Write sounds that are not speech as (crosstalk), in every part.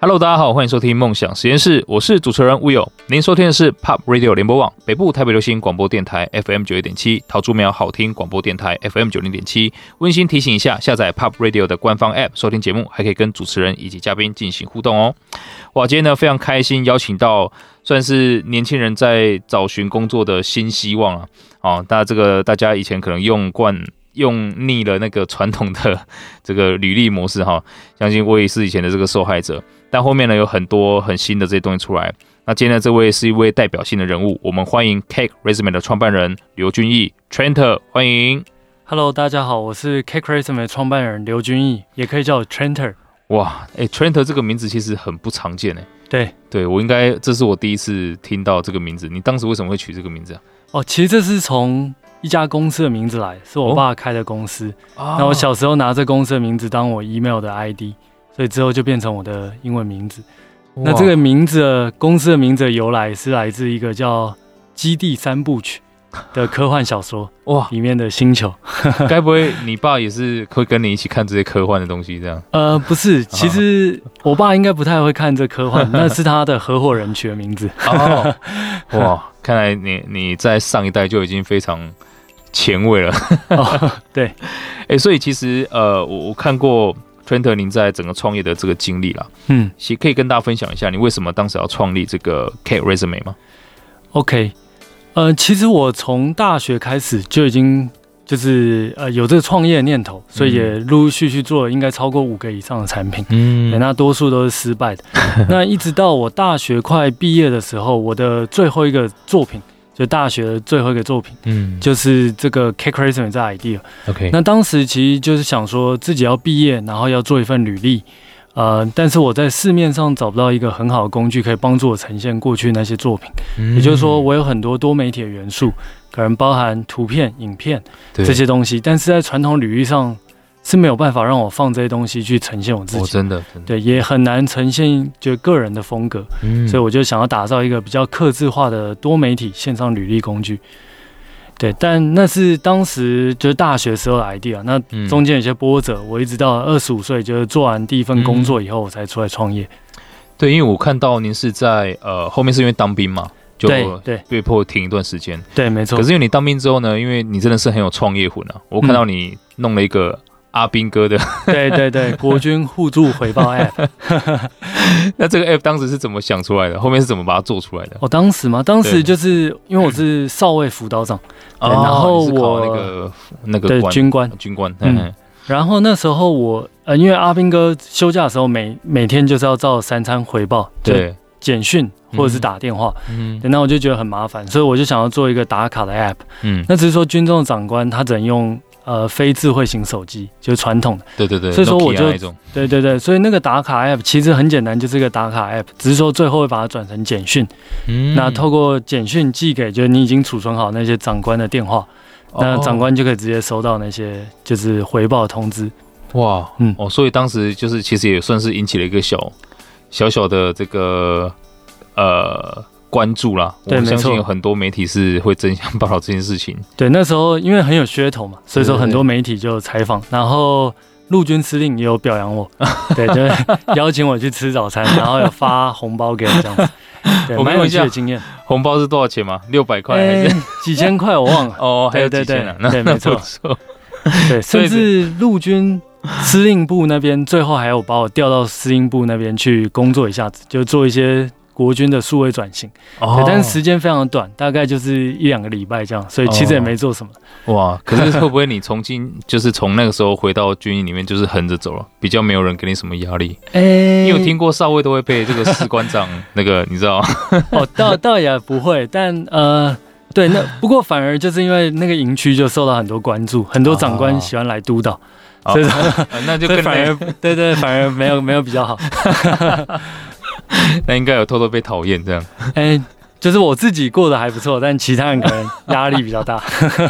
Hello，大家好，欢迎收听梦想实验室，我是主持人 Will。您收听的是 Pop Radio 联播网北部台北流行广播电台 FM 九一点七，桃竹苗好听广播电台 FM 九零点七。温馨提醒一下，下载 Pop Radio 的官方 App 收听节目，还可以跟主持人以及嘉宾进行互动哦。哇，今天呢非常开心，邀请到算是年轻人在找寻工作的新希望啊。哦，那这个大家以前可能用惯。用腻了那个传统的这个履历模式哈，相信我也是以前的这个受害者。但后面呢有很多很新的这些东西出来。那今天的这位是一位代表性的人物，我们欢迎 Cake Resume 的创办人刘俊义 Trent，欢迎。Hello，大家好，我是 Cake Resume 的创办人刘俊义，也可以叫我 Trent。哇，哎，Trent 这个名字其实很不常见哎。对，对我应该这是我第一次听到这个名字。你当时为什么会取这个名字啊？哦，其实这是从。一家公司的名字来，是我爸开的公司。哦、那我小时候拿着公司的名字当我 email 的 ID，所以之后就变成我的英文名字。那这个名字，公司的名字的由来是来自一个叫《基地三部曲》的科幻小说 (laughs) 哇，里面的星球。(laughs) 该不会你爸也是会跟你一起看这些科幻的东西这样？(laughs) 呃，不是，其实我爸应该不太会看这科幻，那是他的合伙人取的名字。哦，哇，看来你你在上一代就已经非常。前卫了、哦，对，哎、欸，所以其实呃，我我看过 Trent 您在整个创业的这个经历啦，嗯，其实可以跟大家分享一下，你为什么当时要创立这个 Cake Resume 吗？OK，呃，其实我从大学开始就已经就是呃有这个创业的念头，所以也陆陆续续做了应该超过五个以上的产品，嗯，那多数都是失败的。(laughs) 那一直到我大学快毕业的时候，我的最后一个作品。就大学的最后一个作品，嗯，就是这个 Resume 这 idea。OK，那当时其实就是想说自己要毕业，然后要做一份履历，呃，但是我在市面上找不到一个很好的工具可以帮助我呈现过去那些作品。嗯，也就是说，我有很多多媒体的元素，可能包含图片、影片这些东西，但是在传统履历上。是没有办法让我放这些东西去呈现我自己，真的，对，也很难呈现就个人的风格，嗯，所以我就想要打造一个比较克制化的多媒体线上履历工具，对，但那是当时就是大学时候的 idea，那中间有些波折，我一直到二十五岁就是做完第一份工作以后，我才出来创业。对，因为我看到您是在呃后面是因为当兵嘛，就对。被迫停一段时间，对，没错。可是因为你当兵之后呢，因为你真的是很有创业魂啊，我看到你弄了一个。阿兵哥的，对对对，国军互助回报 (laughs) App。那这个 App 当时是怎么想出来的？后面是怎么把它做出来的？我、哦、当时嘛，当时就是因为我是少尉辅导长，然后我那个那个军官。军官，嗯，然后那时候我呃，因为阿兵哥休假的时候每每天就是要照三餐回报，对，简讯或者是打电话，嗯，那我就觉得很麻烦，所以我就想要做一个打卡的 App，嗯，那只是说军中的长官他只能用。呃，非智慧型手机就是传统的，对对对，所以说我就对对对，所以那个打卡 app 其实很简单，就是一个打卡 app，只是说最后会把它转成简讯，嗯，那透过简讯寄给就是你已经储存好那些长官的电话，哦、那长官就可以直接收到那些就是回报通知。哇，嗯，哦，所以当时就是其实也算是引起了一个小小小的这个呃。关注啦，对，我相信有很多媒体是会争相报道这件事情。对，那时候因为很有噱头嘛，所以说很多媒体就采访，然后陆军司令也有表扬我，(laughs) 对，就邀请我去吃早餐，然后有发红包给我这样子。对，蛮有趣的经验。红包是多少钱吗？六百块还是几千块？我忘了。(laughs) 哦，还有几千啊？对，没错。对，(laughs) 甚至陆军司令部那边最后还有把我调到司令部那边去工作一下子，就做一些。国军的数位转型，哦、对，但是时间非常短，大概就是一两个礼拜这样，所以其实也没做什么。哦、哇，(laughs) 可是会不会你重新就是从那个时候回到军营里面就是横着走了，比较没有人给你什么压力？哎、欸，你有听过少尉都会被这个士官长那个 (laughs) 你知道吗？哦，倒倒也不会，但呃，对，那不过反而就是因为那个营区就受到很多关注，很多长官喜欢来督导，哦、所以、哦、那就更反而对，对对，反而没有没有比较好。(laughs) (laughs) 那应该有偷偷被讨厌这样，哎、欸，就是我自己过得还不错，但其他人可能压力比较大。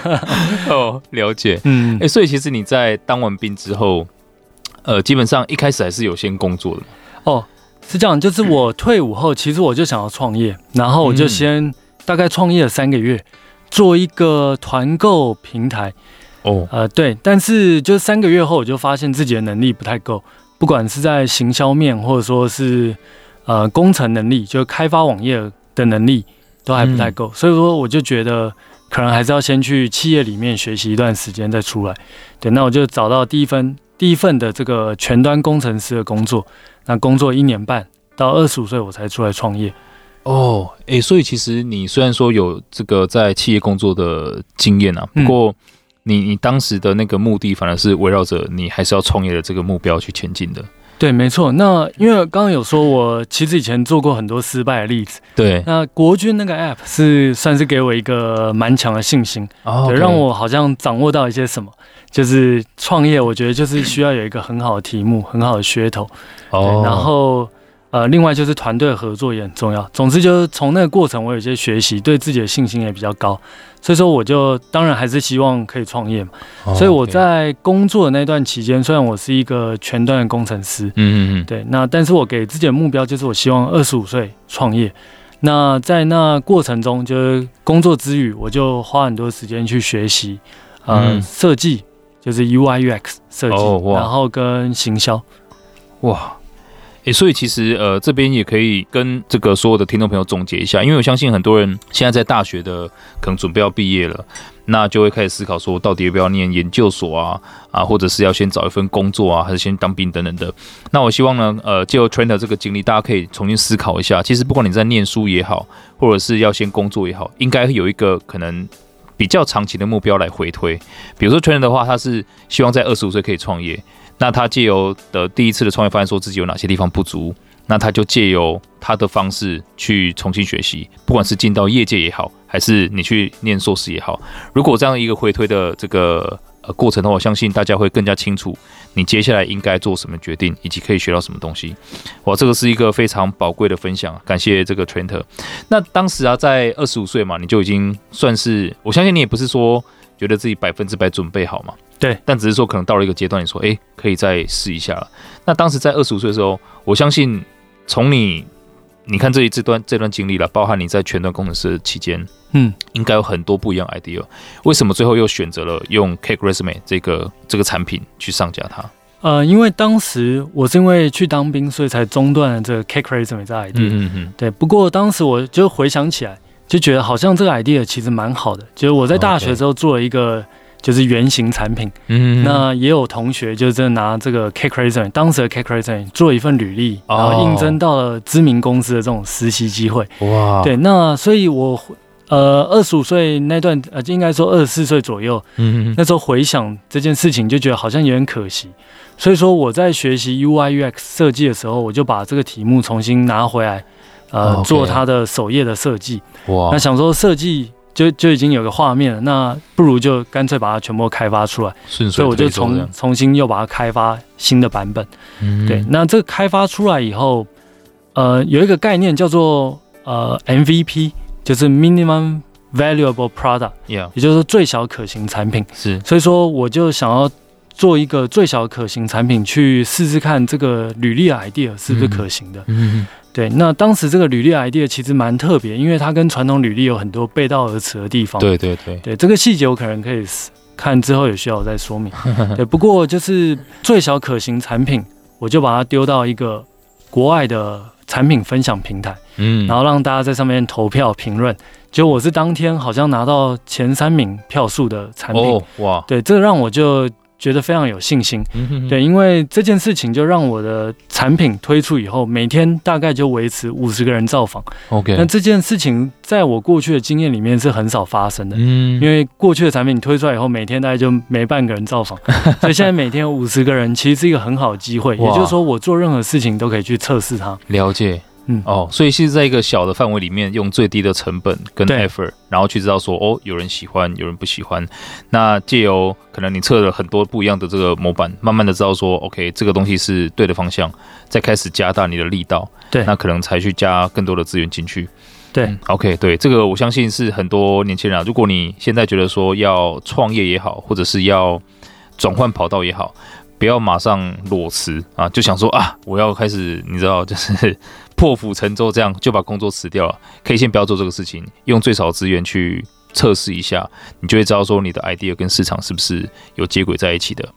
(laughs) 哦，了解，嗯，哎、欸，所以其实你在当完兵之后，呃，基本上一开始还是有先工作的。哦，是这样，就是我退伍后，其实我就想要创业，然后我就先大概创业了三个月，做一个团购平台。哦，呃，对，但是就是三个月后，我就发现自己的能力不太够。不管是在行销面，或者说是呃工程能力，就开发网页的能力，都还不太够。嗯、所以说，我就觉得可能还是要先去企业里面学习一段时间再出来。对，那我就找到第一份第一份的这个前端工程师的工作，那工作一年半，到二十五岁我才出来创业。哦，诶、欸，所以其实你虽然说有这个在企业工作的经验啊，不过。你你当时的那个目的，反而是围绕着你还是要创业的这个目标去前进的。对，没错。那因为刚刚有说，我其实以前做过很多失败的例子。对。那国军那个 App 是算是给我一个蛮强的信心，哦、对，让我好像掌握到一些什么。就是创业，我觉得就是需要有一个很好的题目，很好的噱头。哦。然后。呃，另外就是团队合作也很重要。总之就是从那个过程，我有些学习，对自己的信心也比较高。所以说，我就当然还是希望可以创业嘛。Oh. 所以我在工作的那段期间，虽然我是一个全端的工程师，嗯嗯嗯，对，那但是我给自己的目标就是，我希望二十五岁创业。那在那过程中，就是工作之余，我就花很多时间去学习，呃，设计、嗯、就是 UI UX 设计，oh. 然后跟行销，哇。欸、所以其实呃，这边也可以跟这个所有的听众朋友总结一下，因为我相信很多人现在在大学的可能准备要毕业了，那就会开始思考说，到底要不要念研究所啊啊，或者是要先找一份工作啊，还是先当兵等等的。那我希望呢，呃，借由 Trent 这个经历，大家可以重新思考一下，其实不管你在念书也好，或者是要先工作也好，应该有一个可能比较长期的目标来回推。比如说 Trent 的话，他是希望在二十五岁可以创业。那他借由的第一次的创业，发现说自己有哪些地方不足，那他就借由他的方式去重新学习，不管是进到业界也好，还是你去念硕士也好，如果这样一个回推的这个呃过程的话，我相信大家会更加清楚你接下来应该做什么决定，以及可以学到什么东西。哇，这个是一个非常宝贵的分享，感谢这个 Trent。那当时啊，在二十五岁嘛，你就已经算是，我相信你也不是说觉得自己百分之百准备好嘛。对，但只是说可能到了一个阶段，你说，哎，可以再试一下了。那当时在二十五岁的时候，我相信从你，你看这一这段这段经历了，包含你在全端工程师期间，嗯，应该有很多不一样 idea。为什么最后又选择了用 Cake Resume 这个这个产品去上架它？呃，因为当时我是因为去当兵，所以才中断了这个 Cake Resume 这 idea。嗯嗯嗯。对，不过当时我就回想起来，就觉得好像这个 idea 其实蛮好的。就是我在大学的时候做了一个。就是原型产品，嗯，那也有同学就是真的拿这个 Cake Resume 当时的 Cake Resume 做一份履历，然后应征到了知名公司的这种实习机会。哇，对，那所以我呃二十五岁那段呃应该说二十四岁左右，嗯，那时候回想这件事情就觉得好像有点可惜，所以说我在学习 UI UX 设计的时候，我就把这个题目重新拿回来，呃，做他的首页的设计。哇，那想说设计。就就已经有个画面了，那不如就干脆把它全部开发出来。所以我就重重新又把它开发新的版本。嗯、对，那这个开发出来以后，呃，有一个概念叫做呃 MVP，就是 Minimum Valuable Product，也就是说最小可行产品。是，所以说我就想要做一个最小可行产品，去试试看这个履历 idea 是不是可行的。嗯。嗯对，那当时这个履历 idea 其实蛮特别，因为它跟传统履历有很多背道而驰的地方。对对对，对这个细节我可能可以看之后有需要我再说明。(laughs) 对，不过就是最小可行产品，我就把它丢到一个国外的产品分享平台，嗯，然后让大家在上面投票评论。就我是当天好像拿到前三名票数的产品，哦，哇，对，这个让我就。觉得非常有信心，对，因为这件事情就让我的产品推出以后，每天大概就维持五十个人造访。OK，那这件事情在我过去的经验里面是很少发生的，嗯，因为过去的产品推出来以后，每天大概就没半个人造访，(laughs) 所以现在每天有五十个人，其实是一个很好的机会，也就是说我做任何事情都可以去测试它。了解。嗯哦，所以是在一个小的范围里面，用最低的成本跟 effort，然后去知道说，哦，有人喜欢，有人不喜欢。那借由可能你测了很多不一样的这个模板，慢慢的知道说，OK，这个东西是对的方向，再开始加大你的力道。对，那可能才去加更多的资源进去。对、嗯、，OK，对，这个我相信是很多年轻人啊，如果你现在觉得说要创业也好，或者是要转换跑道也好，不要马上裸辞啊，就想说啊，我要开始，你知道，就是。(laughs) 破釜沉舟，这样就把工作辞掉了。可以先不要做这个事情，用最少资源去测试一下，你就会知道说你的 idea 跟市场是不是有接轨在一起的。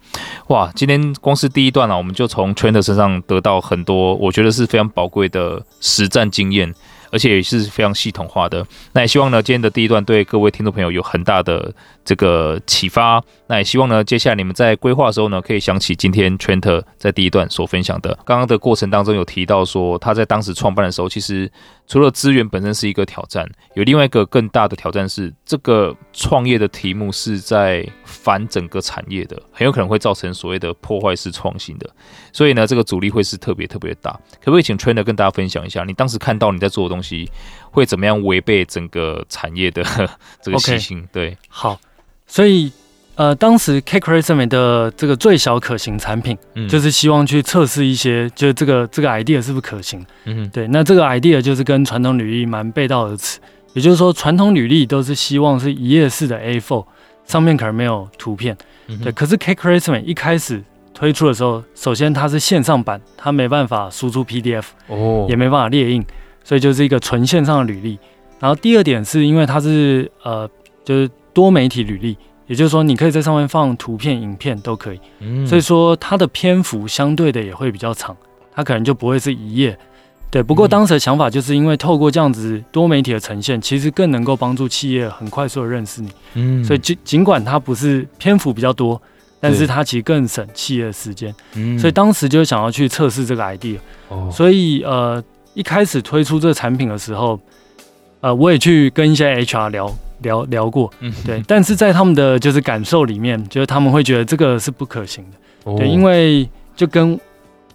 哇，今天光是第一段啊，我们就从 Trent 身上得到很多，我觉得是非常宝贵的实战经验。而且也是非常系统化的。那也希望呢，今天的第一段对各位听众朋友有很大的这个启发。那也希望呢，接下来你们在规划的时候呢，可以想起今天 Trent 在第一段所分享的。刚刚的过程当中有提到说，他在当时创办的时候，其实除了资源本身是一个挑战，有另外一个更大的挑战是，这个创业的题目是在反整个产业的，很有可能会造成所谓的破坏式创新的。所以呢，这个阻力会是特别特别大。可不可以请 Trent 跟大家分享一下，你当时看到你在做的东西会怎么样违背整个产业的 (laughs) 这个习性对，好，所以。呃，当时 cArchitect 的这个最小可行产品，嗯，就是希望去测试一些，就是这个这个 idea 是不是可行，嗯，对。那这个 idea 就是跟传统履历蛮背道而驰，也就是说，传统履历都是希望是一页式的 A4，上面可能没有图片，嗯、对。可是 cArchitect 一开始推出的时候，首先它是线上版，它没办法输出 PDF，哦，也没办法列印，所以就是一个纯线上的履历。然后第二点是因为它是呃，就是多媒体履历。也就是说，你可以在上面放图片、影片都可以，嗯，所以说它的篇幅相对的也会比较长，它可能就不会是一页。对，不过当时的想法就是因为透过这样子多媒体的呈现，其实更能够帮助企业很快速的认识你，嗯，所以尽尽管它不是篇幅比较多，但是它其实更省企业的时间，嗯，所以当时就想要去测试这个 idea，哦，所以呃一开始推出这个产品的时候，呃，我也去跟一些 HR 聊。聊聊过，嗯，对，但是在他们的就是感受里面，就是他们会觉得这个是不可行的，哦、对，因为就跟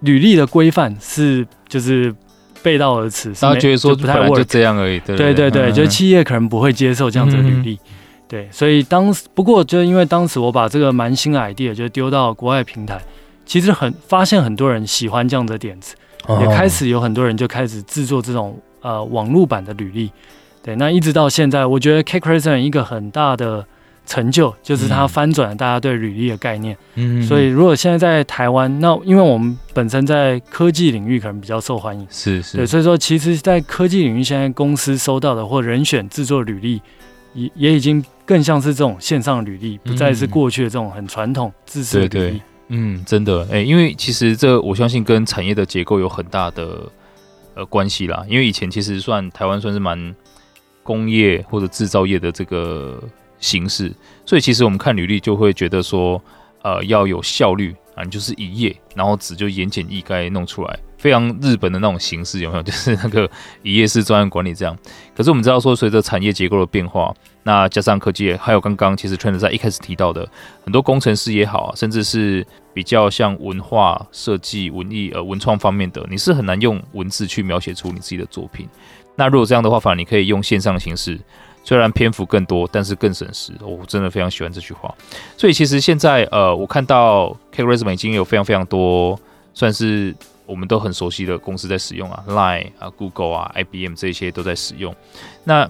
履历的规范是就是背道而驰，他觉得说不太就这样而已，对对对对，就是企业可能不会接受这样子的履历，嗯、对，所以当时不过就因为当时我把这个蛮新的 idea 就丢到国外平台，其实很发现很多人喜欢这样的点子，哦、也开始有很多人就开始制作这种呃网络版的履历。对，那一直到现在，我觉得 cArchitect 一个很大的成就就是它翻转了大家对履历的概念。嗯，所以如果现在在台湾，那因为我们本身在科技领域可能比较受欢迎，是是，对，所以说其实，在科技领域，现在公司收到的或人选制作履历，也也已经更像是这种线上履历，不再是过去的这种很传统制式的履历。对对，嗯，真的，哎、欸，因为其实这我相信跟产业的结构有很大的呃关系啦。因为以前其实算台湾算是蛮。工业或者制造业的这个形式，所以其实我们看履历就会觉得说，呃，要有效率啊，你就是一页，然后纸就言简意赅弄出来，非常日本的那种形式，有没有？就是那个一页式专案管理这样。可是我们知道说，随着产业结构的变化，那加上科技，还有刚刚其实 Trent 在一开始提到的很多工程师也好，甚至是比较像文化设计、文艺呃文创方面的，你是很难用文字去描写出你自己的作品。那如果这样的话，反而你可以用线上的形式，虽然篇幅更多，但是更省时。我真的非常喜欢这句话。所以其实现在，呃，我看到 cArchitect 已经有非常非常多，算是我们都很熟悉的公司在使用啊，Line 啊、Google 啊、IBM 这些都在使用。那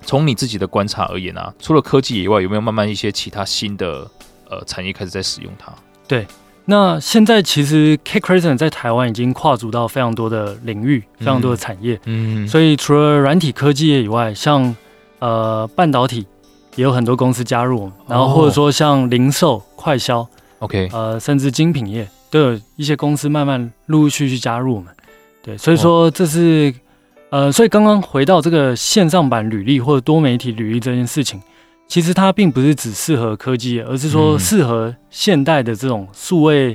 从你自己的观察而言啊，除了科技以外，有没有慢慢一些其他新的呃产业开始在使用它？对。那现在其实 cArchitect 在台湾已经跨足到非常多的领域，非常多的产业。嗯，所以除了软体科技业以外，像呃半导体也有很多公司加入我们，然后或者说像零售、快销，OK，呃，甚至精品业都有一些公司慢慢陆陆续续加入我们。对，所以说这是呃，所以刚刚回到这个线上版履历或者多媒体履历这件事情。其实它并不是只适合科技，而是说适合现代的这种数位，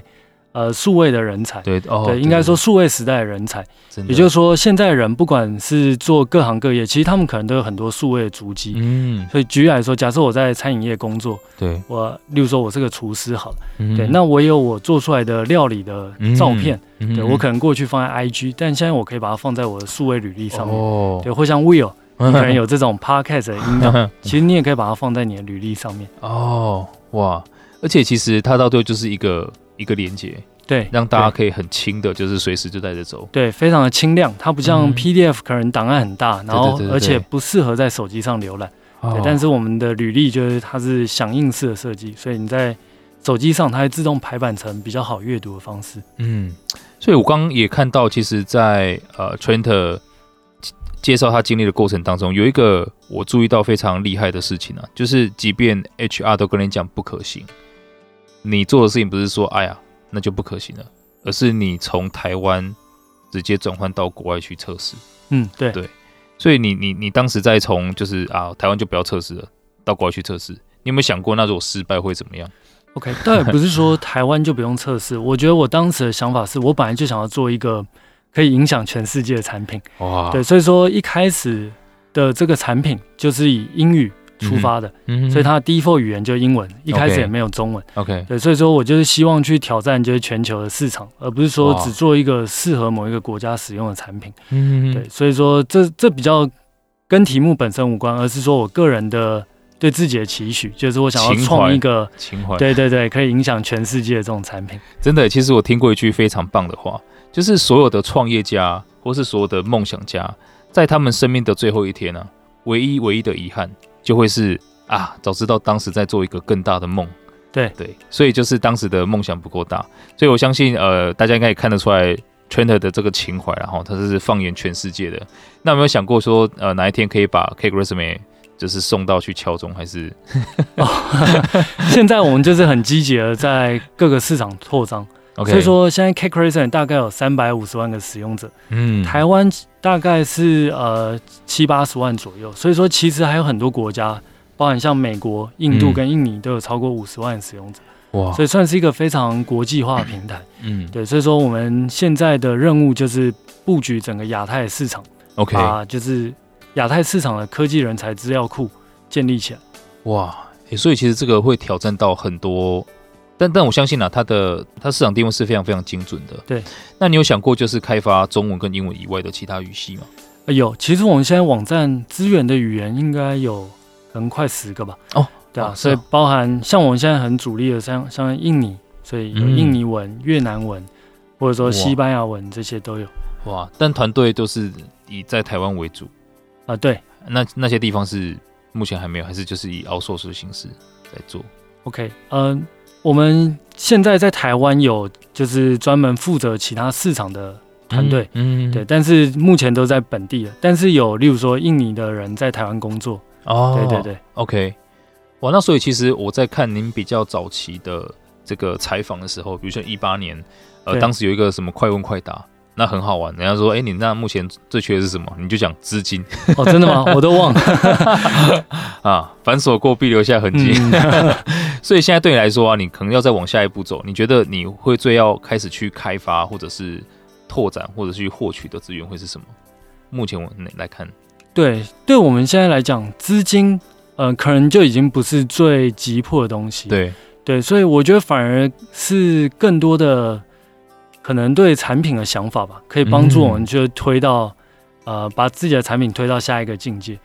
呃，数位的人才。对，哦，对，应该说数位时代的人才。也就是说，现在人不管是做各行各业，其实他们可能都有很多数位的足迹。嗯。所以举例来说，假设我在餐饮业工作，对，我，例如说我是个厨师，好了，对，那我有我做出来的料理的照片，对，我可能过去放在 IG，但现在我可以把它放在我的数位履历上面。哦。对，或像 Will。你可能有这种 podcast 的音档，(laughs) 其实你也可以把它放在你的履历上面。哦，哇！而且其实它到最后就是一个一个连接，对，让大家可以很轻的，就是随时就带着走。对，非常的轻量，它不像 PDF 可能档案很大，然后而且不适合在手机上浏览。对，但是我们的履历就是它是响应式的设计，所以你在手机上它会自动排版成比较好阅读的方式。嗯，所以我刚刚也看到，其实在，在呃 Trent 介绍他经历的过程当中，有一个我注意到非常厉害的事情啊，就是即便 HR 都跟你讲不可行，你做的事情不是说哎呀那就不可行了，而是你从台湾直接转换到国外去测试。嗯，对对，所以你你你当时在从就是啊台湾就不要测试了，到国外去测试，你有没有想过那如果失败会怎么样？OK，倒也不是说台湾就不用测试，我觉得我当时的想法是我本来就想要做一个。可以影响全世界的产品，哇！对，所以说一开始的这个产品就是以英语出发的，嗯，所以它的 default 语言就是英文，一开始也没有中文，OK，对，所以说我就是希望去挑战就是全球的市场，而不是说只做一个适合某一个国家使用的产品，嗯，对，所以说这这比较跟题目本身无关，而是说我个人的对自己的期许，就是我想要创一个情怀，对对对，可以影响全世界的这种产品。真的，其实我听过一句非常棒的话。就是所有的创业家，或是所有的梦想家，在他们生命的最后一天呢、啊，唯一唯一的遗憾，就会是啊，早知道当时在做一个更大的梦。对对，所以就是当时的梦想不够大。所以我相信，呃，大家应该也看得出来，Trent 的这个情怀，然后他是放眼全世界的。那有没有想过说，呃，哪一天可以把 Cake Resume 就是送到去敲钟，还是？(laughs) 哦、(laughs) 现在我们就是很积极的在各个市场扩张。所以说，现在 Cake Resume 大概有三百五十万个使用者，嗯，台湾大概是呃七八十万左右。所以说，其实还有很多国家，包含像美国、印度跟印尼，都有超过五十万使用者。哇，所以算是一个非常国际化的平台。嗯，对，所以说我们现在的任务就是布局整个亚太市场，OK，啊，就是亚太市场的科技人才资料库建立起来。哇，欸，所以其实这个会挑战到很多。但但我相信啊，它的它市场定位是非常非常精准的。对，那你有想过就是开发中文跟英文以外的其他语系吗？呃，有，其实我们现在网站资源的语言应该有可能快十个吧。哦，对啊，所以包含像我们现在很主力的像像印尼，所以有印尼文、嗯、越南文，或者说西班牙文这些都有。哇，但团队都是以在台湾为主啊？对，那那些地方是目前还没有，还是就是以 outsource 的形式在做？OK，嗯。我们现在在台湾有就是专门负责其他市场的团队，嗯，对，但是目前都在本地了。但是有例如说印尼的人在台湾工作，哦，对对对，OK，哇，那所以其实我在看您比较早期的这个采访的时候，比如说一八年，呃，当时有一个什么快问快答。那很好玩，人家说，哎、欸，你那目前最缺的是什么？你就讲资金。哦，真的吗？我都忘了。(laughs) 啊，反锁过必留下痕迹。嗯、(laughs) 所以现在对你来说啊，你可能要再往下一步走。你觉得你会最要开始去开发，或者是拓展，或者是去获取的资源会是什么？目前我来看，对，对我们现在来讲，资金，呃，可能就已经不是最急迫的东西。对，对，所以我觉得反而是更多的。可能对产品的想法吧，可以帮助我们就推到，嗯、呃，把自己的产品推到下一个境界。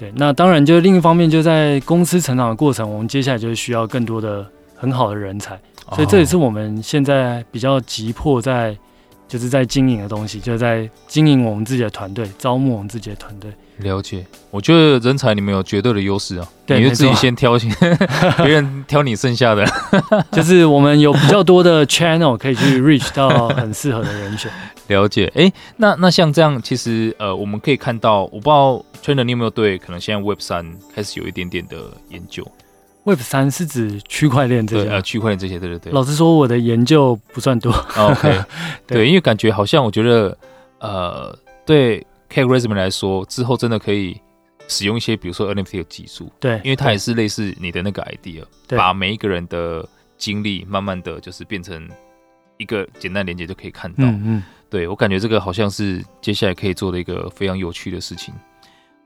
对，那当然就另一方面，就在公司成长的过程，我们接下来就需要更多的很好的人才，所以这也是我们现在比较急迫在，就是在经营的东西，就是在经营我们自己的团队，招募我们自己的团队。了解，我觉得人才你们有绝对的优势啊，对，你就自己先挑，(laughs) 别人挑你剩下的，(laughs) 就是我们有比较多的 channel 可以去 reach 到很适合的人选。(laughs) 了解，哎、欸，那那像这样，其实呃，我们可以看到，我不知道 Trainer 你有没有对可能现在 Web 三开始有一点点的研究？Web 三是指区块链这些？呃，区块链这些，对对对。老实说，我的研究不算多。(laughs) OK，对，对，因为感觉好像我觉得，呃，对。Cake Resume 来说，之后真的可以使用一些，比如说 NFT 的技术，对，因为它也是类似你的那个 idea，对，把每一个人的经历慢慢的就是变成一个简单连接就可以看到，嗯嗯，对，我感觉这个好像是接下来可以做的一个非常有趣的事情，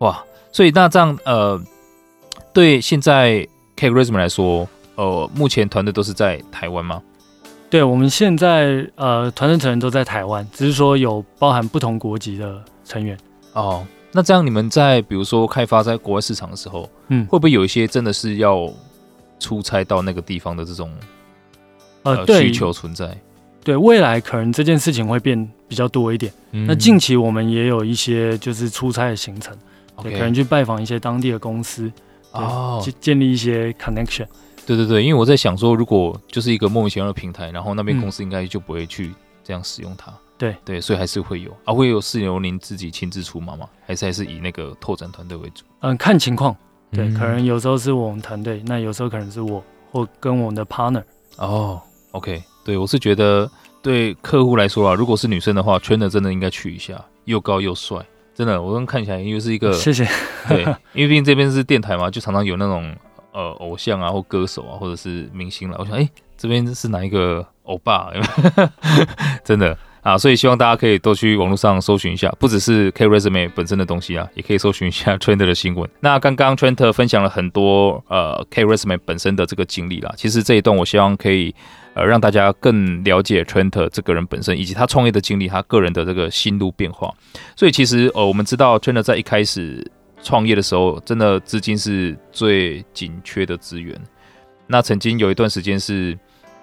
哇，所以那这样呃，对现在 Cake Resume 来说，呃，目前团队都是在台湾吗？对，我们现在呃，团队成员都在台湾，只是说有包含不同国籍的。成员哦，那这样你们在比如说开发在国外市场的时候，嗯，会不会有一些真的是要出差到那个地方的这种呃，呃需求存在？对，未来可能这件事情会变比较多一点。嗯、那近期我们也有一些就是出差的行程，对，可能去拜访一些当地的公司，哦，去建立一些 connection。对对对，因为我在想说，如果就是一个莫名其妙的平台，然后那边公司应该就不会去这样使用它。嗯对对，所以还是会有啊，会有是由您自己亲自出马吗？还是还是以那个拓展团队为主？嗯，看情况，对，嗯、可能有时候是我们团队，那有时候可能是我或跟我们的 partner。哦，OK，对我是觉得对客户来说啊，如果是女生的话，trainer 真的应该去一下，又高又帅，真的，我刚看起来因为是一个，谢谢，(laughs) 对，因为毕竟这边是电台嘛，就常常有那种呃偶像啊或歌手啊或者是明星了，我想哎，这边是哪一个欧巴？(laughs) 真的。啊，所以希望大家可以多去网络上搜寻一下，不只是 K Resume 本身的东西啊，也可以搜寻一下 (laughs) Trent 的新闻。那刚刚 Trent 分享了很多呃 K Resume 本身的这个经历啦，其实这一段我希望可以呃让大家更了解 Trent 这个人本身，以及他创业的经历，他个人的这个心路变化。所以其实呃我们知道 Trent 在一开始创业的时候，真的资金是最紧缺的资源。那曾经有一段时间是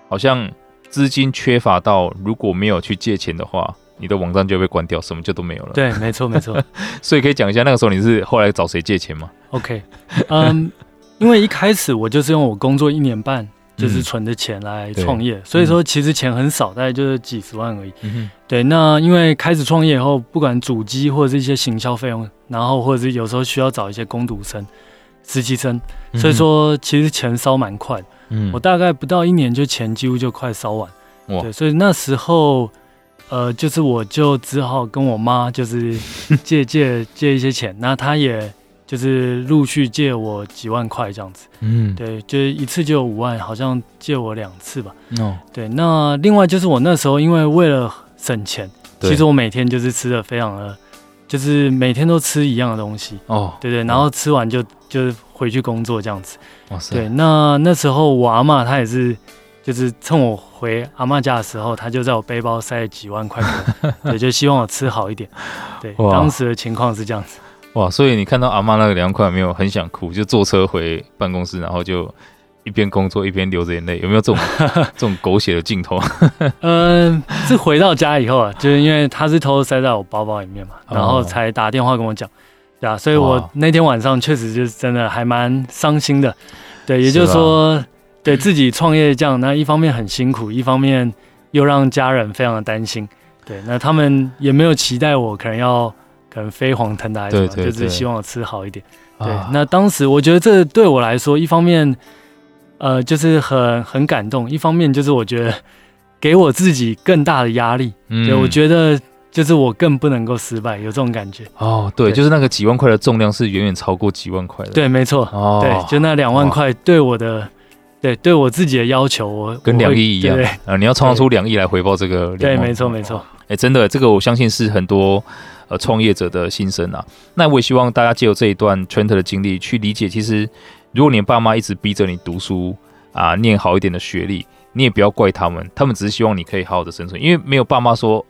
好像。资金缺乏到，如果没有去借钱的话，你的网站就被关掉，什么就都没有了。对，没错，没错。(laughs) 所以可以讲一下那个时候你是后来找谁借钱吗？OK，嗯，因为一开始我就是用我工作一年半就是存的钱来创业，嗯、所以说其实钱很少，大概就是几十万而已。嗯、对，那因为开始创业以后，不管主机或者是一些行销费用，然后或者是有时候需要找一些工读生、实习生，所以说其实钱烧蛮快。嗯，我大概不到一年就钱几乎就快烧完，哇。对，所以那时候，呃，就是我就只好跟我妈就是借借借一些钱，那她也就是陆续借我几万块这样子，嗯，对，就是一次就有五万，好像借我两次吧，哦，对，那另外就是我那时候因为为了省钱，对。其实我每天就是吃的非常的，就是每天都吃一样的东西，哦，对对，然后吃完就就是。回去工作这样子，哇塞！对，那那时候我阿妈她也是，就是趁我回阿妈家的时候，她就在我背包塞了几万块钱，(laughs) 对，就希望我吃好一点。对，当时的情况是这样子。哇，所以你看到阿妈那个两万块没有很想哭，就坐车回办公室，然后就一边工作一边流着眼泪，有没有这种 (laughs) 这种狗血的镜头？嗯，(laughs) 是回到家以后啊，就是因为他是偷偷塞在我包包里面嘛，然后才打电话跟我讲。对啊，所以我那天晚上确实就是真的还蛮伤心的，对，也就是说，吧对自己创业这样，那一方面很辛苦，一方面又让家人非常的担心，对，那他们也没有期待我可能要可能飞黄腾达，对，对，对，就是希望我吃好一点，对，那当时我觉得这对我来说，一方面呃就是很很感动，一方面就是我觉得给我自己更大的压力，嗯，对，我觉得。就是我更不能够失败，有这种感觉哦。对，对就是那个几万块的重量是远远超过几万块的。对，没错。哦，对，就那两万块对我的，哦、对对我自己的要求，我跟两亿一样。啊，你要创造出两亿来回报这个。对，没错，没错。哎，真的，这个我相信是很多呃创业者的心声啊。那我也希望大家借由这一段 Trent 的经历去理解，其实如果你爸妈一直逼着你读书啊，念好一点的学历，你也不要怪他们，他们只是希望你可以好好的生存，因为没有爸妈说。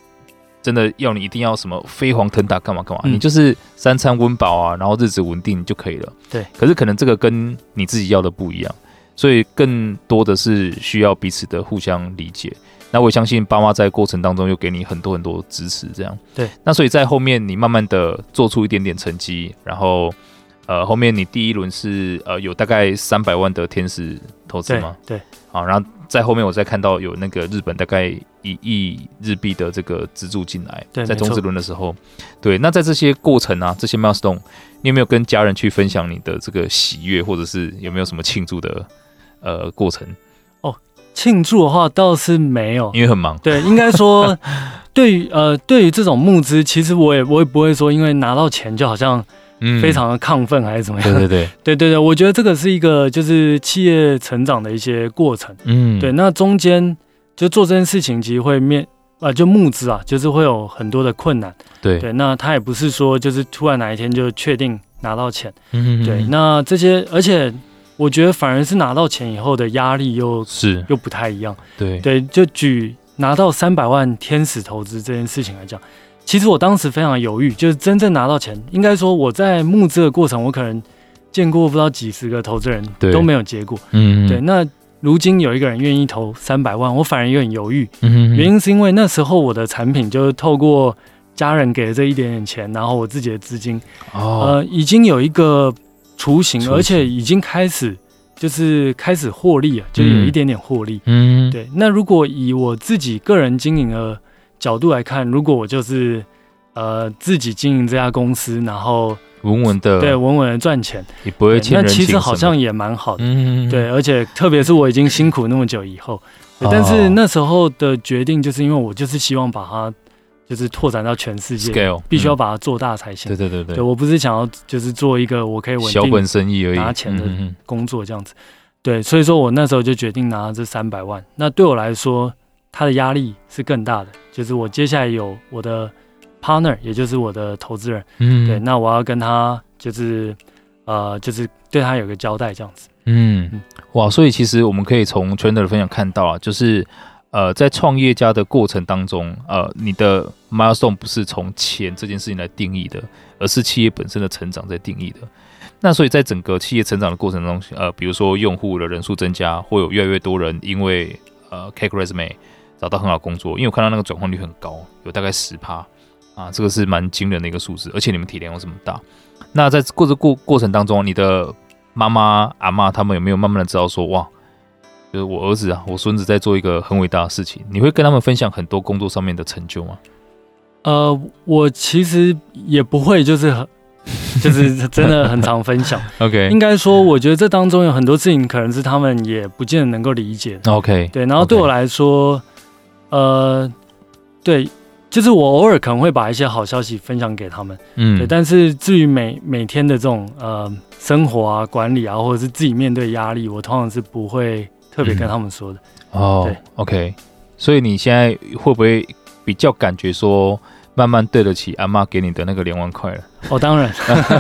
真的要你一定要什么飞黄腾达干嘛干嘛？嗯、你就是三餐温饱啊，然后日子稳定就可以了。对。可是可能这个跟你自己要的不一样，所以更多的是需要彼此的互相理解。那我也相信爸妈在过程当中又给你很多很多支持，这样。对。那所以在后面你慢慢的做出一点点成绩，然后呃后面你第一轮是呃有大概三百万的天使投资吗？对。对好，然后。在后面我再看到有那个日本大概一亿日币的这个资助进来，在中子轮的时候，对，那在这些过程啊，这些 milestone，你有没有跟家人去分享你的这个喜悦，或者是有没有什么庆祝的呃过程？哦，庆祝的话倒是没有，因为很忙。对，应该说，(laughs) 对于呃对于这种募资，其实我也我也不会说，因为拿到钱就好像。非常的亢奋还是怎么样？对对对，对 (laughs) 对对，我觉得这个是一个就是企业成长的一些过程。嗯，对，那中间就做这件事情，其实会面啊，就募资啊，就是会有很多的困难。对对，那他也不是说就是突然哪一天就确定拿到钱。嗯，对，那这些，而且我觉得反而是拿到钱以后的压力又是又不太一样。对对，就举拿到三百万天使投资这件事情来讲。其实我当时非常犹豫，就是真正拿到钱，应该说我在募资的过程，我可能见过不知道几十个投资人，都没有结果。嗯，对。那如今有一个人愿意投三百万，我反而有点犹豫。嗯，原因是因为那时候我的产品就是透过家人给的这一点点钱，然后我自己的资金，哦，呃，已经有一个雏形，而且已经开始就是开始获利了，就有一点点获利。嗯，对。那如果以我自己个人经营的角度来看，如果我就是呃自己经营这家公司，然后稳稳的对稳稳的赚钱，也不会欠。那其实好像也蛮好的，嗯，对，而且特别是我已经辛苦那么久以后，但是那时候的决定就是因为我就是希望把它。就是拓展到全世界，Scale, 必须要把它做大才行。对对对对，对我不是想要就是做一个我可以稳定小本生意而已拿钱的工作这样子。对，所以说我那时候就决定拿了这三百万。那对我来说，它的压力是更大的。就是我接下来有我的 partner，也就是我的投资人。嗯，对，那我要跟他就是呃，就是对他有个交代这样子。嗯，哇，所以其实我们可以从 Chandler 的分享看到啊，就是。呃，在创业家的过程当中，呃，你的 milestone 不是从钱这件事情来定义的，而是企业本身的成长在定义的。那所以在整个企业成长的过程中，呃，比如说用户的人数增加，会有越来越多人因为呃 CakeResume 找到很好工作，因为我看到那个转换率很高，有大概十趴啊，这个是蛮惊人的一个数字，而且你们体量又这么大。那在过这过过程当中，你的妈妈、阿妈他们有没有慢慢的知道说，哇？就是我儿子啊，我孙子在做一个很伟大的事情。你会跟他们分享很多工作上面的成就吗？呃，我其实也不会，就是很，(laughs) 就是真的很常分享。(laughs) OK，应该说，我觉得这当中有很多事情，可能是他们也不见得能够理解。OK，对。然后对我来说.呃，对，就是我偶尔可能会把一些好消息分享给他们。嗯，对。但是至于每每天的这种呃生活啊、管理啊，或者是自己面对压力，我通常是不会。特别跟他们说的、嗯、哦，对，OK，所以你现在会不会比较感觉说，慢慢对得起阿妈给你的那个两万块了？哦，当然，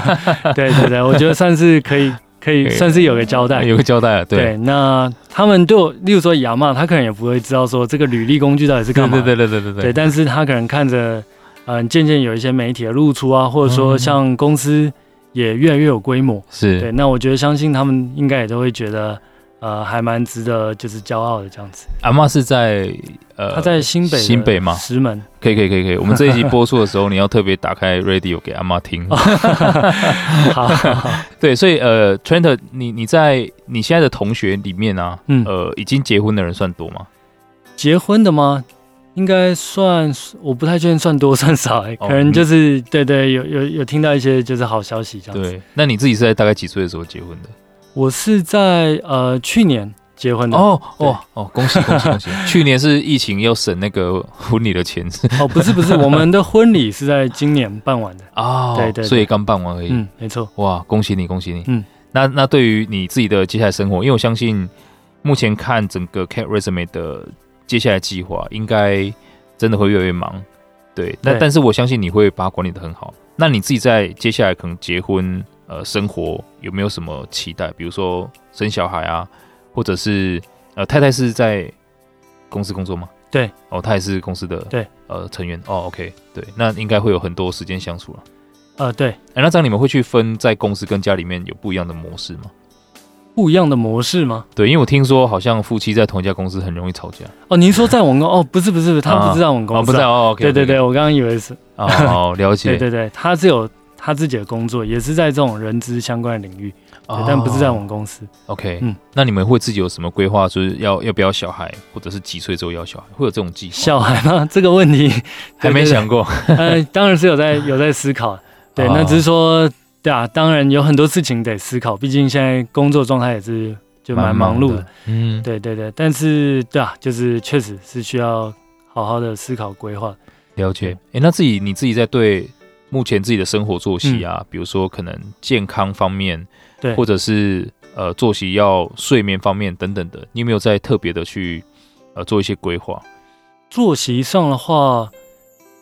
(laughs) 对对对，我觉得算是可以，可以算是有个交代，有个交代了。对，对那他们对我，例如说阿妈，他可能也不会知道说这个履历工具到底是干嘛，对对对对对对，对，但是他可能看着，嗯，渐渐有一些媒体的露出啊，或者说像公司也越来越有规模，是。对，那我觉得相信他们应该也都会觉得。呃，还蛮值得，就是骄傲的这样子。阿妈是在呃，她在新北，新北吗？石门。可以，可以，可以，可以。我们这一集播出的时候，(laughs) 你要特别打开 radio 给阿妈听。(laughs) 好。对，所以呃，Trent，你你在你现在的同学里面啊，嗯，呃，已经结婚的人算多吗？结婚的吗？应该算，我不太确定算多算少，哎，可能就是、对对，有有有听到一些就是好消息这样子。对，那你自己是在大概几岁的时候结婚的？我是在呃去年结婚的哦哦哦，恭喜恭喜恭喜！(laughs) 去年是疫情要省那个婚礼的钱？哦，不是不是，我们的婚礼是在今年办完的 (laughs) 哦，对，对对，所以刚办完而已。嗯，没错。哇，恭喜你恭喜你！嗯，那那对于你自己的接下来生活，因为我相信目前看整个 CakeResume 的接下来计划，应该真的会越来越忙。对，那但是我相信你会把它管理的很好。那你自己在接下来可能结婚？呃，生活有没有什么期待？比如说生小孩啊，或者是呃，太太是在公司工作吗？对，哦，她也是公司的对呃成员哦。OK，对，那应该会有很多时间相处了。呃，对，哎，那这样你们会去分在公司跟家里面有不一样的模式吗？不一样的模式吗？对，因为我听说好像夫妻在同一家公司很容易吵架。哦，您说在我们公哦，不是不是，他不知道我们公司，啊哦，不在哦。Okay, 对对对，我刚刚以为是哦，了解。(laughs) 对对对，他是有。他自己的工作也是在这种人资相关的领域，哦，但不是在我们公司。OK，嗯，那你们会自己有什么规划？就是要要不要小孩，或者是几岁之后要小孩，会有这种计划？小孩吗？这个问题还没想过。呃，当然是有在有在思考。对，那只是说，对啊，当然有很多事情得思考。毕竟现在工作状态也是就蛮忙碌的，的。嗯，对对对。但是，对啊，就是确实是需要好好的思考规划。了解。哎，那自己你自己在对。目前自己的生活作息啊，嗯、比如说可能健康方面，对，或者是呃作息要睡眠方面等等的，你有没有在特别的去呃做一些规划？作息上的话，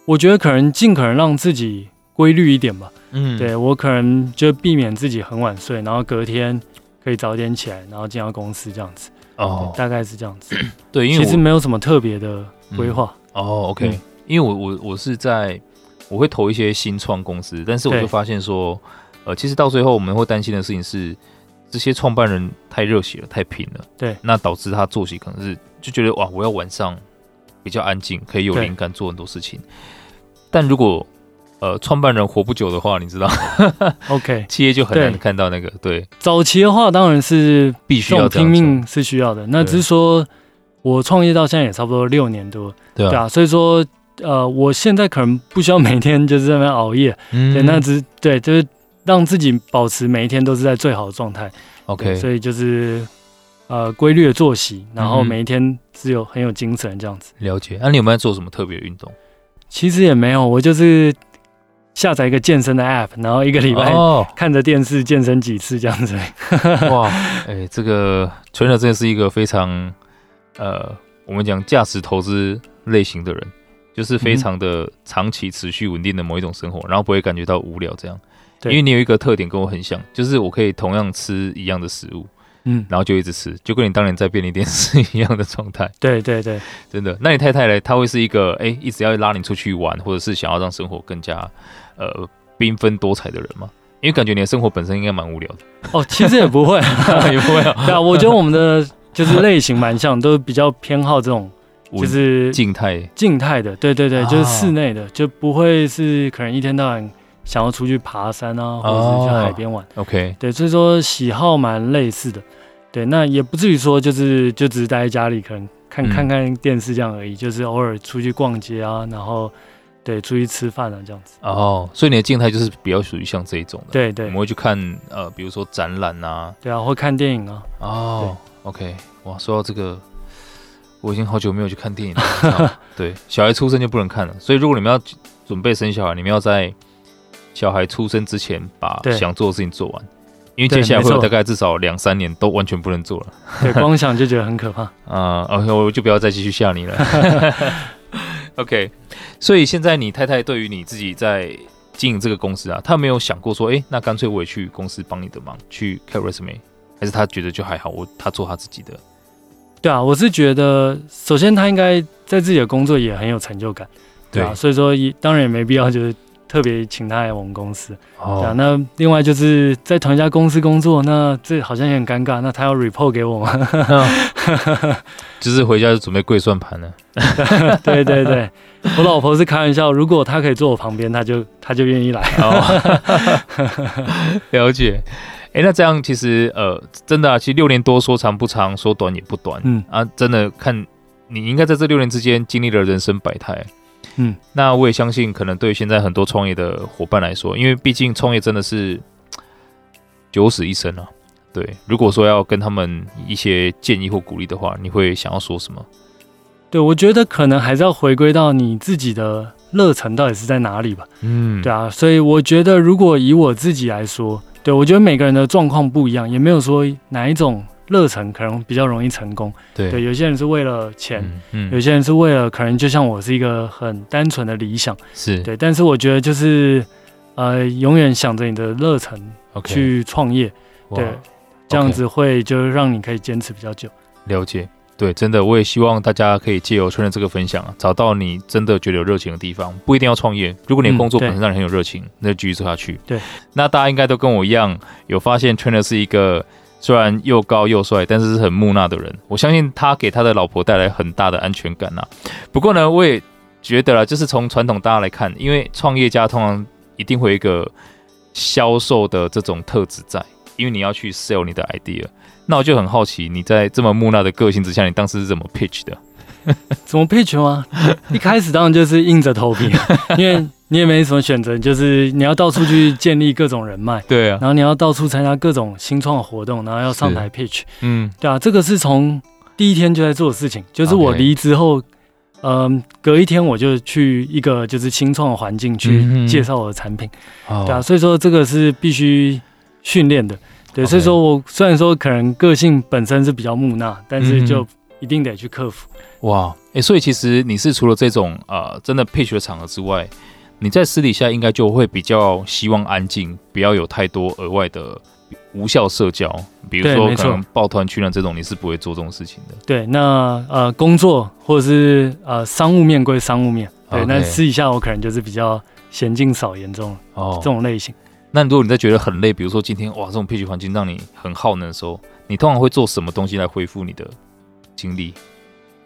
我觉得可能尽可能让自己规律一点吧。嗯，对，我可能就避免自己很晚睡，然后隔天可以早点起来，然后进到公司这样子。哦，大概是这样子。对，因为其实没有什么特别的规划。嗯、哦，OK，嗯、因为我我我是在。我会投一些新创公司，但是我就发现说，呃，其实到最后我们会担心的事情是，这些创办人太热血了，太拼了，对，那导致他作息可能是就觉得哇，我要晚上比较安静，可以有灵感做很多事情。但如果呃创办人活不久的话，你知道，OK，(laughs) 企业就很难看到那个。对，早期的话当然是必须要拼命是需要的，那只是说我创业到现在也差不多六年多，对啊，对啊，所以说。呃，我现在可能不需要每天就是在那边熬夜，嗯，对，那只对，就是让自己保持每一天都是在最好的状态。OK，所以就是呃规律的作息，然后每一天只有很有精神这样子。了解。那、啊、你有没有做什么特别的运动？其实也没有，我就是下载一个健身的 App，然后一个礼拜看着电视健身几次这样子。哦、哇，(laughs) 哎、欸，这个 Chandler 真的是一个非常呃，我们讲价值投资类型的人，就是非常的长期持续稳定的某一种生活，然后不会感觉到无聊这样。因为你有一个特点跟我很像，就是我可以同样吃一样的食物，嗯，然后就一直吃，就跟你当年在便利店是一样的状态。(laughs) 对对对，真的。那你太太呢？她会是一个哎，一直要拉你出去玩，或者是想要让生活更加呃缤纷多彩的人吗？因为感觉你的生活本身应该蛮无聊的。哦，其实也不会，(laughs) 也不会啊。(laughs) 对啊，我觉得我们的就是类型蛮像，都比较偏好这种就是静态静态的。对对对，就是室内的，就不会是可能一天到晚。想要出去爬山啊，或者是去海边玩。Oh, OK，对，所以说喜好蛮类似的。对，那也不至于说就是就只是待在家里，可能看看看电视这样而已。嗯、就是偶尔出去逛街啊，然后对出去吃饭啊这样子。哦，oh, 所以你的静态就是比较属于像这一种的。对对，我们会去看呃，比如说展览啊。对啊，会看电影啊。哦对，OK，哇，说到这个，我已经好久没有去看电影了。(laughs) 对，小孩出生就不能看了，所以如果你们要准备生小孩，你们要在。小孩出生之前，把想做的事情做完，因为接下来会有大概至少两三年都完全不能做了。对，光想就觉得很可怕 (laughs) 啊！OK，我就不要再继续吓你了。(laughs) OK，所以现在你太太对于你自己在经营这个公司啊，她没有想过说，哎、欸，那干脆我也去公司帮你的忙，去开 resume，还是她觉得就还好，我她做她自己的。对啊，我是觉得，首先他应该在自己的工作也很有成就感，对啊，对所以说也当然也没必要就是。特别请他来我们公司，哦、啊，那另外就是在同一家公司工作，那这好像也很尴尬。那他要 report 给我吗？哦、就是回家就准备跪算盘了。(laughs) 对对对，我老婆是开玩笑，如果他可以坐我旁边，他就他就愿意来。哦、(laughs) 了解。哎、欸，那这样其实呃，真的啊，其实六年多说长不长，说短也不短。嗯啊，真的看你应该在这六年之间经历了人生百态。嗯，那我也相信，可能对现在很多创业的伙伴来说，因为毕竟创业真的是九死一生啊。对，如果说要跟他们一些建议或鼓励的话，你会想要说什么？对，我觉得可能还是要回归到你自己的热忱到底是在哪里吧。嗯，对啊，所以我觉得，如果以我自己来说，对，我觉得每个人的状况不一样，也没有说哪一种。热忱可能比较容易成功，对，对，有些人是为了钱，嗯，嗯，有些人是为了可能就像我是一个很单纯的理想，是。对，但是我觉得就是呃，永远想着你的热忱去创业.对，这样子会就让你可以坚持比较久。了解，对，真的，我也希望大家可以借由春的这个分享，找到你真的觉得有热情的地方，不一定要创业，如果你的工作本身让你很有热情，嗯、那就继续做下去。对，那大家应该都跟我一样，有发现春的是一个。虽然又高又帅，但是是很木讷的人。我相信他给他的老婆带来很大的安全感呐。不过呢，我也觉得啦，就是从传统大家来看，因为创业家通常一定会有一个销售的这种特质在，因为你要去 sell 你的 idea。那我就很好奇，你在这么木讷的个性之下，你当时是怎么 pitch 的？(laughs) 怎么 pitch 吗？一开始当然就是硬着头皮，(laughs) 因为。你也没什么选择，就是你要到处去建立各种人脉，(laughs) 对啊，然后你要到处参加各种新创的活动，然后要上台 pitch，嗯，对啊，这个是从第一天就在做的事情，就是我离职后，嗯隔一天我就去一个就是新创的环境去介绍我的产品，嗯、对啊，所以说这个是必须训练的，对所以说我虽然说可能个性本身是比较木讷，但是就一定得去克服。哇，哎、欸，所以其实你是除了这种呃真的 pitch 的场合之外。你在私底下应该就会比较希望安静，不要有太多额外的无效社交，比如说可能抱团取暖这种，你是不会做这种事情的。对，那呃工作或者是呃商务面归商务面，对，那.私底下我可能就是比较闲静少言这种哦这种类型。那如果你在觉得很累，比如说今天哇这种 pitch 环境让你很耗能的时候，你通常会做什么东西来恢复你的精力？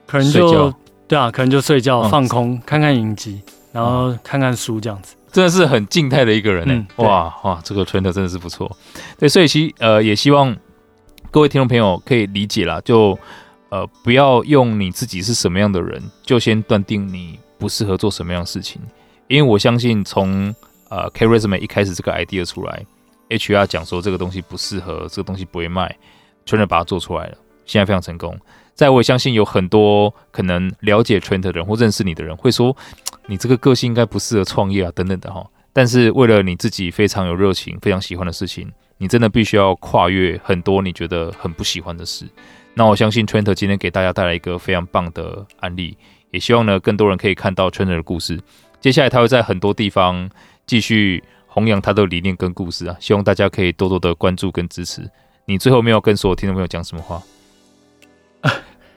可能就对啊，可能就睡觉、嗯、放空，看看影集。然后看看书这样子，真的是很静态的一个人呢、嗯。哇哇，这个 Chandler 真的是不错。对，所以希呃也希望各位听众朋友可以理解啦，就呃不要用你自己是什么样的人，就先断定你不适合做什么样的事情。因为我相信从呃 CareEresume 一开始这个 idea 出来，HR 讲说这个东西不适合，这个东西不会卖，Trent 把它做出来了，现在非常成功。在我也相信有很多可能了解 Trent 的人或认识你的人会说，(tsk) 你这个个性应该不适合创业啊等等的哈。但是为了你自己非常有热情、非常喜欢的事情，你真的必须要跨越很多你觉得很不喜欢的事。那我相信 Trent 今天给大家带来一个非常棒的案例，也希望呢更多人可以看到 Trent 的故事。接下来他会在很多地方继续弘扬他的理念跟故事啊，希望大家可以多多的关注跟支持。你最后没有跟所有听众朋友讲什么话？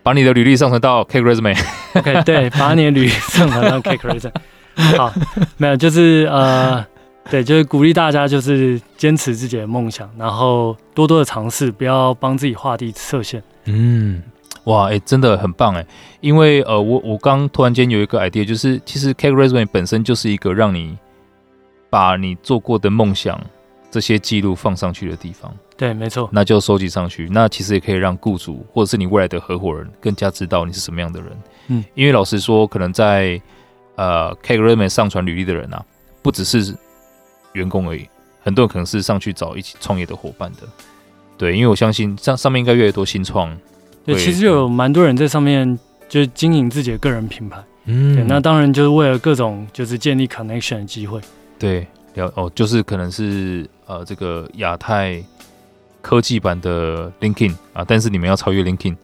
把你的履历上传到 CareEresume。OK，(laughs) 对，把你的履历上传到 CareEresume。(laughs) 好，没有，就是呃，对，就是鼓励大家，就是坚持自己的梦想，然后多多的尝试，不要帮自己画地设限。嗯，哇，哎、欸，真的很棒哎，因为呃，我我刚突然间有一个 idea，就是其实 CareEresume 本身就是一个让你把你做过的梦想这些记录放上去的地方。对，没错，那就收集上去，那其实也可以让雇主或者是你未来的合伙人更加知道你是什么样的人。嗯，因为老实说，可能在呃，CareEresume 上传履历的人啊，不只是员工而已，很多人可能是上去找一起创业的伙伴的。对，因为我相信上上面应该越来越多新创。对，其实有蛮多人在上面就是经营自己的个人品牌。嗯，对，那当然就是为了各种就是建立 connection 的机会。对，了哦，就是可能是呃这个亚太。科技版的 LinkedIn 啊，但是你们要超越 LinkedIn，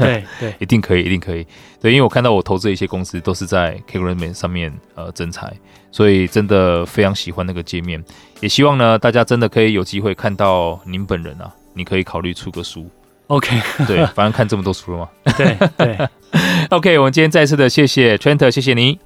对对，(laughs) 一定可以，一定可以。对，因为我看到我投资的一些公司都是在 CareEresume 上面呃征才，所以真的非常喜欢那个界面。也希望呢，大家真的可以有机会看到您本人啊，你可以考虑出个书。OK，(laughs) 对，反正看这么多书了嘛。对对，(laughs) OK，我们今天再次的谢谢 Trent，谢谢你。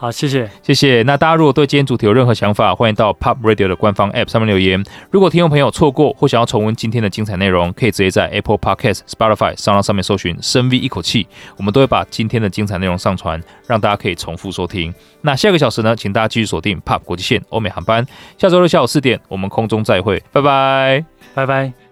好，谢谢，谢谢。那大家如果对今天主题有任何想法，欢迎到 Pop Radio 的官方 App 上面留言。如果听众朋友错过或想要重温今天的精彩内容，可以直接在 Apple Podcast、Spotify、SoundOn 上面搜寻“深 V 一口气”，我们都会把今天的精彩内容上传，让大家可以重复收听。那下个小时呢，请大家继续锁定 Pop 国际线欧美航班。下周六下午四点，我们空中再会，拜拜，拜拜。